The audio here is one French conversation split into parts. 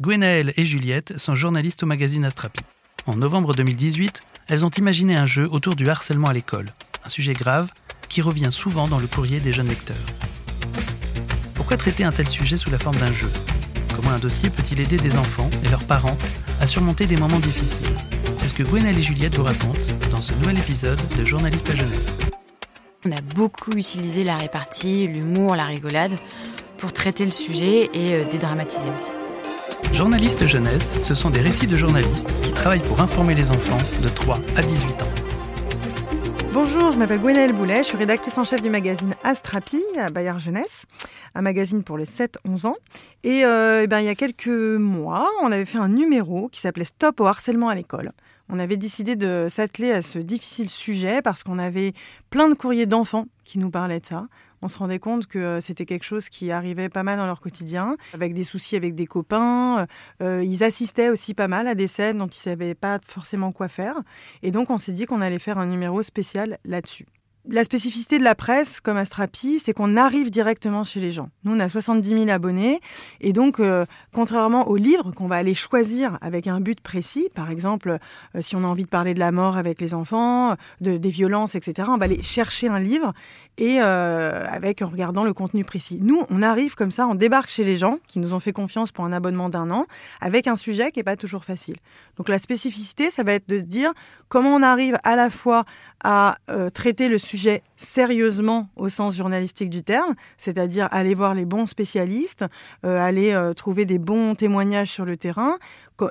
Gwenaëlle et Juliette sont journalistes au magazine Astrapi. En novembre 2018, elles ont imaginé un jeu autour du harcèlement à l'école, un sujet grave qui revient souvent dans le courrier des jeunes lecteurs. Pourquoi traiter un tel sujet sous la forme d'un jeu? Comment un dossier peut-il aider des enfants et leurs parents à surmonter des moments difficiles? C'est ce que Gwenaëlle et Juliette vous racontent dans ce nouvel épisode de Journalistes à jeunesse. On a beaucoup utilisé la répartie, l'humour, la rigolade pour traiter le sujet et euh, dédramatiser aussi. Journalistes jeunesse, ce sont des récits de journalistes qui travaillent pour informer les enfants de 3 à 18 ans. Bonjour, je m'appelle Gwenaëlle Boulet, je suis rédactrice en chef du magazine Astrapi à Bayard Jeunesse, un magazine pour les 7-11 ans. Et, euh, eh ben, il y a quelques mois, on avait fait un numéro qui s'appelait Stop au harcèlement à l'école. On avait décidé de s'atteler à ce difficile sujet parce qu'on avait plein de courriers d'enfants qui nous parlaient de ça on se rendait compte que euh, c'était quelque chose qui arrivait pas mal dans leur quotidien, avec des soucis avec des copains. Euh, ils assistaient aussi pas mal à des scènes dont ils savaient pas forcément quoi faire. Et donc on s'est dit qu'on allait faire un numéro spécial là-dessus la spécificité de la presse, comme Astrapi, c'est qu'on arrive directement chez les gens. Nous, on a 70 000 abonnés. Et donc, euh, contrairement aux livres qu'on va aller choisir avec un but précis, par exemple, euh, si on a envie de parler de la mort avec les enfants, de, des violences, etc., on va aller chercher un livre et euh, avec en regardant le contenu précis. Nous, on arrive comme ça, on débarque chez les gens qui nous ont fait confiance pour un abonnement d'un an avec un sujet qui n'est pas toujours facile. Donc, la spécificité, ça va être de dire comment on arrive à la fois à traiter le sujet sérieusement au sens journalistique du terme, c'est-à-dire aller voir les bons spécialistes, euh, aller euh, trouver des bons témoignages sur le terrain,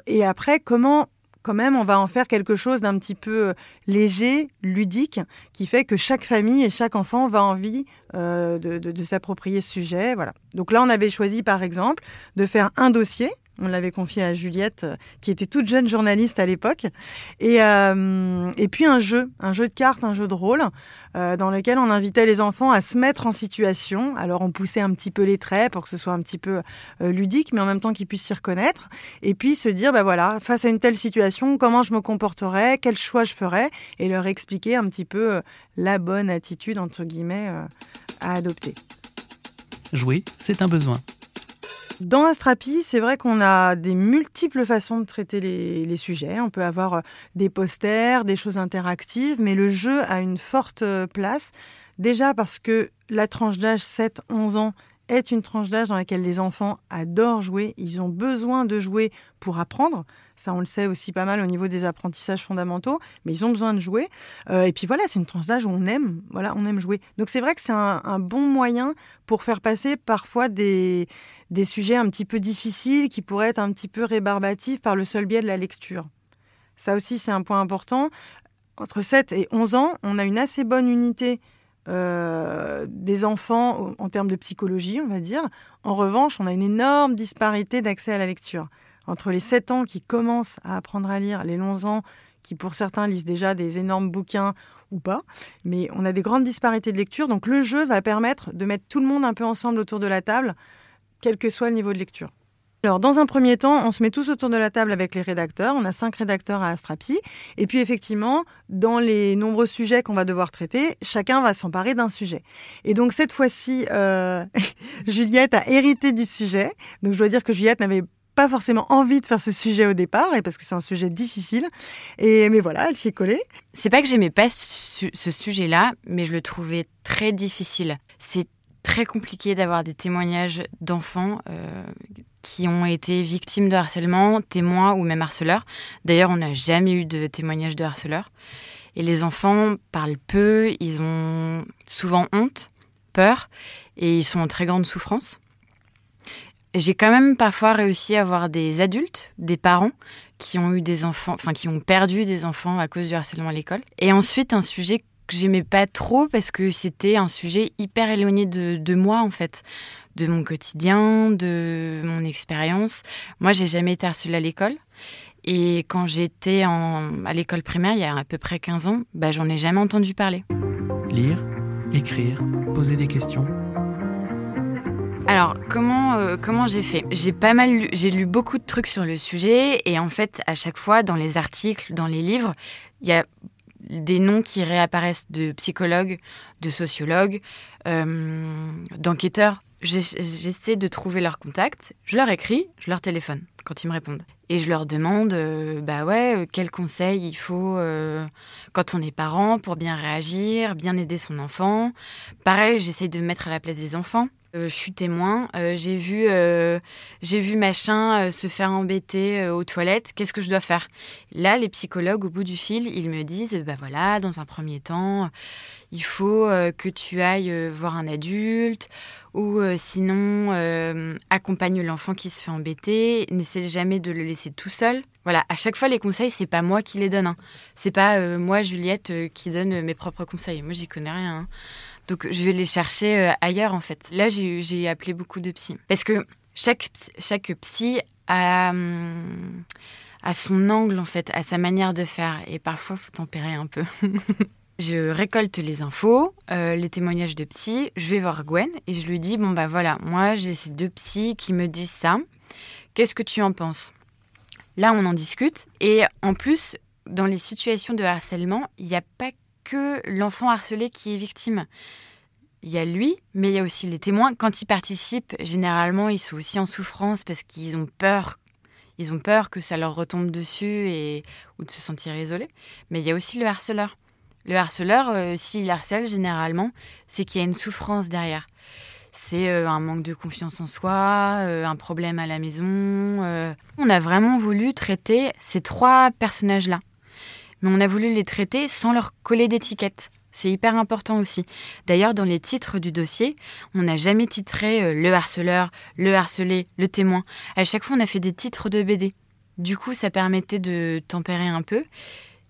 et après comment quand même, on va en faire quelque chose d'un petit peu euh, léger, ludique, qui fait que chaque famille et chaque enfant va envie de, de s'approprier ce sujet. Voilà. Donc là, on avait choisi, par exemple, de faire un dossier on l'avait confié à Juliette, euh, qui était toute jeune journaliste à l'époque. Et, euh, et puis un jeu, un jeu de cartes, un jeu de rôle, euh, dans lequel on invitait les enfants à se mettre en situation. Alors on poussait un petit peu les traits pour que ce soit un petit peu ludique, mais en même temps qu'ils puissent s'y reconnaître. Et puis se dire, bah voilà, face à une telle situation, comment je me comporterais, quel choix je ferais, et leur expliquer un petit peu la bonne attitude, entre guillemets, à adopter. Jouer, c'est un besoin. Dans Astrapi, c'est vrai qu'on a des multiples façons de traiter les, sujets. On peut avoir euh, des posters, des choses interactives, mais le jeu a une forte euh, place. Déjà parce que la tranche d'âge 7-11 ans est une tranche d'âge dans laquelle les enfants adorent jouer. Ils ont besoin de jouer pour apprendre. Ça, on le sait aussi pas mal au niveau des apprentissages fondamentaux, mais ils ont besoin de jouer. Euh, et puis voilà, c'est une tranche d'âge où on aime, voilà, on aime jouer. Donc c'est vrai que c'est un, bon moyen pour faire passer parfois des, des sujets un petit peu difficiles qui pourraient être un petit peu rébarbatifs par le seul biais de la lecture. Ça aussi, c'est un point important. Entre 7 et 11 ans, on a une assez bonne unité euh, des enfants en termes de psychologie, on va dire. En revanche, on a une énorme disparité d'accès à la lecture entre les 7 ans qui commencent à apprendre à lire, les 11 ans qui pour certains lisent déjà des énormes bouquins ou pas, mais on a des grandes disparités de lecture, donc le jeu va permettre de mettre tout le monde un peu ensemble autour de la table, quel que soit le niveau de lecture. Alors, dans un premier temps, on se met tous autour de la table avec les rédacteurs. On a cinq rédacteurs à Astrapi. Et puis, effectivement, dans les nombreux sujets qu'on va devoir traiter, chacun va s'emparer d'un sujet. Et donc, cette fois-ci, euh, Juliette a hérité du sujet. Donc, je dois dire que Juliette n'avait pas forcément envie de faire ce sujet au départ, et parce que c'est un sujet difficile. Et mais voilà, elle s'y est collée. C'est pas que j'aimais pas ce sujet-là, mais je le trouvais très difficile. C'est très compliqué d'avoir des témoignages d'enfants euh, qui ont été victimes de harcèlement, témoins ou même harceleurs. D'ailleurs, on n'a jamais eu de témoignage de harceleurs. Et les enfants parlent peu, ils ont souvent honte, peur, et ils sont en très grande souffrance. J'ai quand même parfois réussi à avoir des adultes, des parents qui ont eu des enfants, enfin qui ont perdu des enfants à cause du harcèlement à l'école. Et ensuite un sujet que j'aimais pas trop parce que c'était un sujet hyper éloigné de, moi en fait, de mon quotidien, de mon expérience. Moi, j'ai jamais été harcelée à l'école. Et quand j'étais à l'école primaire, il y a à peu près 15 ans, bah, j'en ai jamais entendu parler. Lire, écrire, poser des questions alors, comment, euh, comment j'ai fait? J'ai pas mal lu, j'ai lu beaucoup de trucs sur le sujet et en fait, à chaque fois, dans les articles, dans les livres, il y a des noms qui réapparaissent de psychologues, de sociologues, euh, d'enquêteurs j'essaie de trouver leur contact, je leur écris, je leur téléphone quand ils me répondent. Et je leur demande, euh, bah ouais, euh, quels conseils il faut euh, quand on est parent pour bien réagir, bien aider son enfant. Pareil, j'essaie de me mettre à la place des enfants. Je suis témoin. j'ai vu, j'ai vu machin se faire embêter aux toilettes. Qu'est-ce que je dois faire? Là, les psychologues, au bout du fil, ils me disent, bah voilà, dans un premier temps, il faut euh, que tu ailles euh, voir un adulte ou euh, sinon accompagne l'enfant qui se fait embêter, n'essaie jamais de le laisser tout seul. Voilà, à chaque fois les conseils, c'est pas moi qui les donne. Hein. C'est pas moi Juliette qui donne mes propres conseils. Moi, j'y connais rien. Hein. Donc je vais les chercher ailleurs en fait. Là, j'ai appelé beaucoup de psy parce que chaque chaque psy a hum, a son angle en fait, à sa manière de faire et parfois faut tempérer un peu. Je récolte les infos, euh, les témoignages de psy, je vais voir Gwen et je lui dis bon bah voilà, moi j'ai ces deux psys qui me disent ça. Qu'est-ce que tu en penses? Là, on en discute et en plus, dans les situations de harcèlement, il n'y a pas que l'enfant harcelé qui est victime. Il y a lui, mais il y a aussi les témoins. Quand ils participent, généralement, ils sont aussi en souffrance parce qu'ils ont peur. Ils ont peur que ça leur retombe dessus et ou de se sentir isolés. Mais il y a aussi le harceleur. Le harceleur, euh, s'il harcèle généralement, c'est qu'il y a une souffrance derrière. C'est euh, un manque de confiance en soi, euh, un problème à la maison. On a vraiment voulu traiter ces trois personnages-là. Mais on a voulu les traiter sans leur coller d'étiquette. C'est hyper important aussi. D'ailleurs, dans les titres du dossier, on n'a jamais titré le harceleur, le harcelé, le témoin. À chaque fois, on a fait des titres de BD. Du coup, ça permettait de tempérer un peu.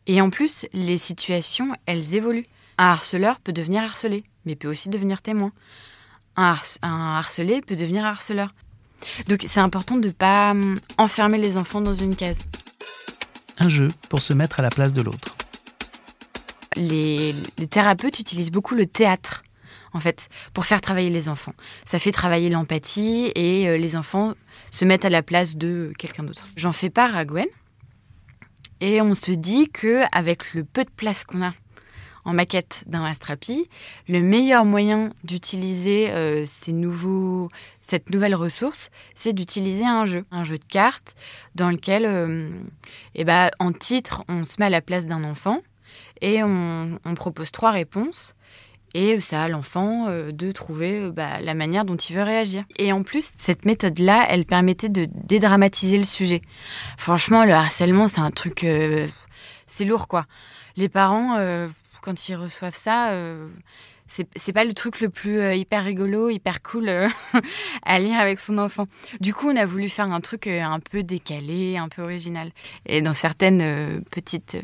Et en plus, les situations, elles évoluent. Un harceleur peut devenir harcelé, mais peut aussi devenir témoin. Un, harcelé peut devenir harceleur. Donc c'est important de ne pas hum, enfermer les enfants dans une case. Un jeu pour se mettre à la place de l'autre. Les, thérapeutes utilisent beaucoup le théâtre, en fait, pour faire travailler les enfants. Ça fait travailler l'empathie et euh, les enfants se mettent à la place de quelqu'un d'autre. J'en fais part à Gwen, et on se dit que avec le peu de place qu'on a en maquette d'un Astrapi, le meilleur moyen d'utiliser euh, cette nouvelle ressource, c'est d'utiliser un jeu, un jeu de cartes dans lequel, euh, eh ben, en titre, on se met à la place d'un enfant et on, propose trois réponses et ça à l'enfant euh, de trouver bah, la manière dont il veut réagir. Et en plus, cette méthode-là, elle permettait de dédramatiser le sujet. Franchement, le harcèlement, c'est un truc... C'est lourd, quoi. Les parents, quand ils reçoivent ça c'est pas le truc le plus euh, hyper rigolo, hyper cool euh, à lire avec son enfant. Du coup, on a voulu faire un truc euh, un peu décalé, un peu original. Et dans certaines petites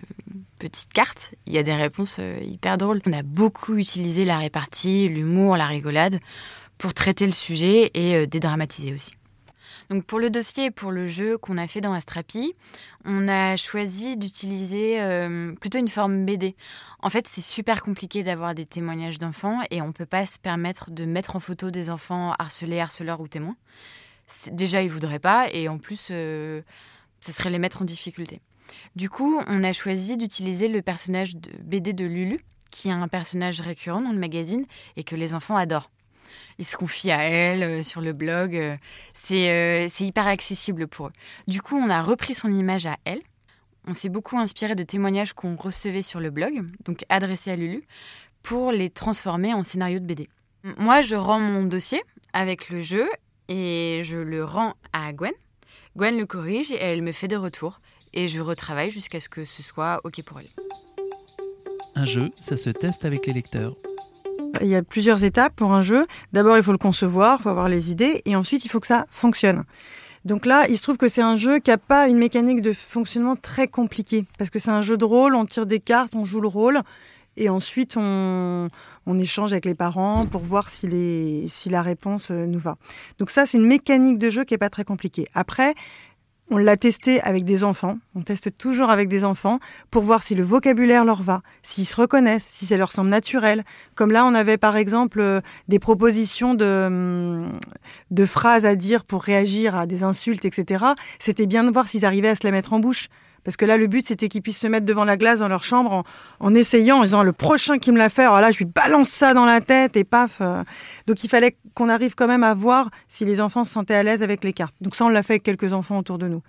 petites cartes, il y a des réponses hyper drôles. On a beaucoup utilisé la répartie, l'humour, la rigolade pour traiter le sujet et dédramatiser aussi. Donc pour le dossier et pour le jeu qu'on a fait dans Astrapi, on a choisi d'utiliser euh, plutôt une forme BD. En fait, c'est super compliqué d'avoir des témoignages d'enfants et on ne peut pas se permettre de mettre en photo des enfants harcelés, harceleurs ou témoins. Déjà, ils voudraient pas et en plus, euh, ça serait les mettre en difficulté. Du coup, on a choisi d'utiliser le personnage de BD de Lulu, qui est un personnage récurrent dans le magazine et que les enfants adorent ils se confient à elle euh, sur le blog. Euh, euh, c'est hyper accessible pour eux. Du coup, on a repris son image à elle. On s'est beaucoup inspiré de témoignages qu'on recevait sur le blog, donc adressés à Lulu, pour les transformer en scénario de BD. Moi, je rends mon dossier avec le jeu et je le rends à Gwen. Gwen le corrige et elle me fait des retours. Et je retravaille jusqu'à ce que ce soit OK pour elle. Un jeu, ça se teste avec les lecteurs. Il y a plusieurs étapes pour un jeu. D'abord, il faut le concevoir, il faut avoir les idées, et ensuite, il faut que ça fonctionne. Donc là, il se trouve que c'est un jeu qui n'a pas une mécanique de fonctionnement très compliquée, parce que c'est un jeu de rôle, on tire des cartes, on joue le rôle, et ensuite on, échange avec les parents pour voir si, si la réponse euh, nous va. Donc ça, c'est une mécanique de jeu qui n'est pas très compliquée. Après, on l'a testé avec des enfants. On teste toujours avec des enfants pour voir si le vocabulaire leur va, s'ils se reconnaissent, si ça leur semble naturel. Comme là, on avait par exemple euh, des propositions de, hum, de phrases à dire pour réagir à des insultes, etc. C'était bien de voir s'ils arrivaient à se la mettre en bouche Parce que là, le but, c'était qu'ils puissent se mettre devant la glace dans leur chambre en, essayant, en disant le prochain qui me l'a fait, alors là, je lui balance ça dans la tête et paf. Euh. Donc il fallait qu'on arrive quand même à voir si les enfants se sentaient à l'aise avec les cartes. Donc ça, on l'a fait avec quelques enfants autour de nous.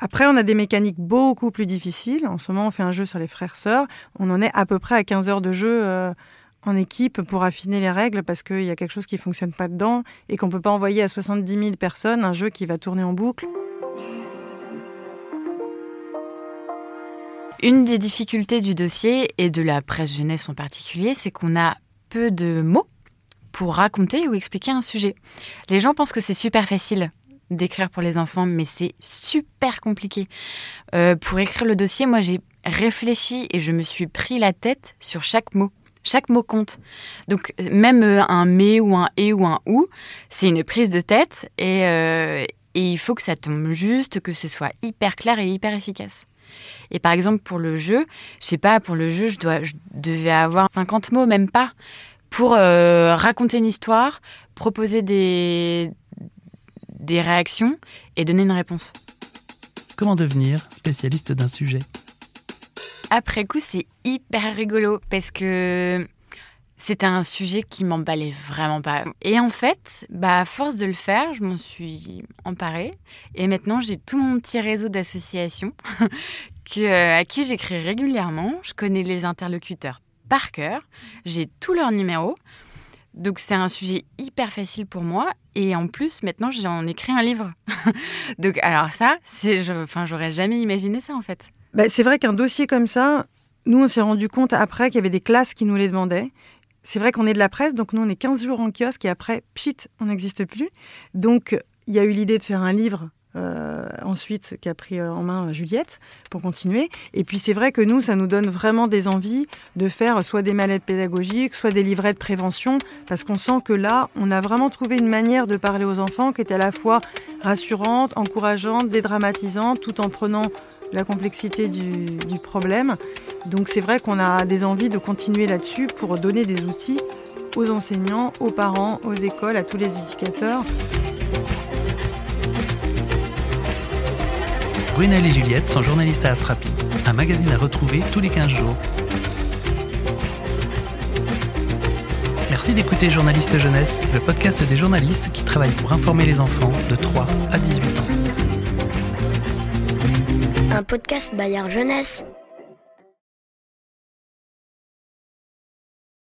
Après, on a des mécaniques beaucoup plus difficiles. En ce moment, on fait un jeu sur les frères-sœurs. On en est à peu près à 15 heures de jeu euh, en équipe pour affiner les règles parce qu'il y a quelque chose qui ne fonctionne pas dedans et qu'on ne peut pas envoyer à 70 000 personnes un jeu qui va tourner en boucle. Une des difficultés du dossier et de la presse jeunesse en particulier, c'est qu'on a peu de mots pour raconter ou expliquer un sujet. Les gens pensent que c'est super facile d'écrire pour les enfants, mais c'est super compliqué. Euh, pour écrire le dossier, moi j'ai réfléchi et je me suis pris la tête sur chaque mot. Chaque mot compte. Donc même euh, un mais ou un et ou un ou, c'est une prise de tête euh, et il faut que ça tombe juste, que ce soit hyper clair et hyper efficace. Et par exemple, pour le jeu, je sais pas, pour le jeu, je, dois, je devais avoir 50 mots, même pas, pour euh, raconter une histoire, proposer des, des réactions et donner une réponse. Comment devenir spécialiste d'un sujet? Après coup, c'est hyper rigolo parce que c'était un sujet qui m'emballait vraiment pas. Et en fait, bah, à force de le faire, je m'en suis emparée. Et maintenant, j'ai tout mon petit réseau d'associations euh, à qui j'écris régulièrement. Je connais les interlocuteurs par cœur. J'ai tous leurs numéros. Donc c'est un sujet hyper facile pour moi. Et en plus, maintenant, j'en écrit un livre. Donc alors ça, je, enfin, j'aurais jamais imaginé ça en fait. Bah, c'est vrai qu'un dossier comme ça, nous, on s'est rendu compte après qu'il y avait des classes qui nous les demandaient c'est vrai qu'on est de la presse, donc nous, on est 15 jours en kiosque et après, pchit, on n'existe plus. Donc, il y a eu l'idée de faire un livre euh, ensuite qui a pris euh, en main Juliette pour continuer. Et puis c'est vrai que nous, ça nous donne vraiment des envies de faire soit des mallettes pédagogiques, soit des livrets de prévention, parce qu'on sent que là, on a vraiment trouvé une manière de parler aux enfants qui était à la fois rassurante, encourageante, dédramatisante, tout en prenant la complexité du problème. Donc c'est vrai qu'on a des envies de continuer là-dessus pour donner des outils aux enseignants, aux parents, aux écoles, à tous les éducateurs. Brunel et Juliette sont journalistes à Astrapi, un magazine à retrouver tous les 15 jours. Merci d'écouter Journaliste Jeunesse, le podcast des journalistes qui travaillent pour informer les enfants de 3 à 18 ans. Un podcast Bayard Jeunesse.